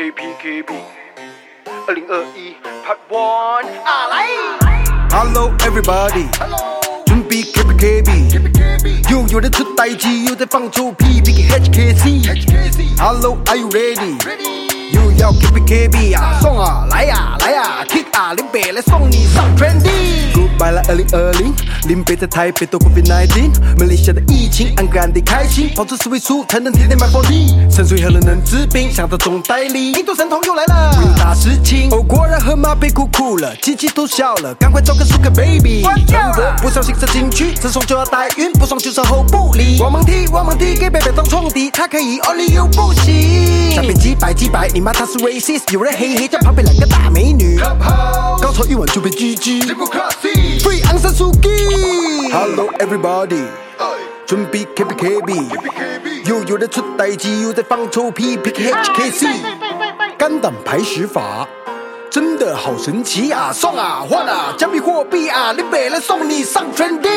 K P K B，二零二一 Part One 啊来！Hello everybody，Hello，准备 K P K B，又有人出代机，又在放臭屁，P K H K C，Hello，Are you ready？又要 K P K B 啊，送啊，来呀来呀，Kick 啊，林北来送你上 Trendy。Goodbye 了二零二零， 林北在台北都 Covid nineteen，马来西亚的疫情安个安的开心，跑出四位数才能天天买 forty，沉水喝了能治病，想到总代理，印度神童又来了，有大事情。哦，果然河马被哭哭了，机器都笑了，赶快找个 Sugar Baby。关掉了，不小心射进去，这双就要带孕，不爽就售后不理。我们踢，我们踢，给贝贝当冲敌，他可以，Only you 不行。下边几百几百，你。骂他是 racist，有人黑黑叫旁边两个大美女，高潮一晚就被 GG，Free 昂山素季，Hello everybody，准备 K P K B，又有人出代机，又在放臭屁，P K H K C，肝胆排石法，真的好神奇啊，送啊换啊，加密货币啊，你北来送你上春地。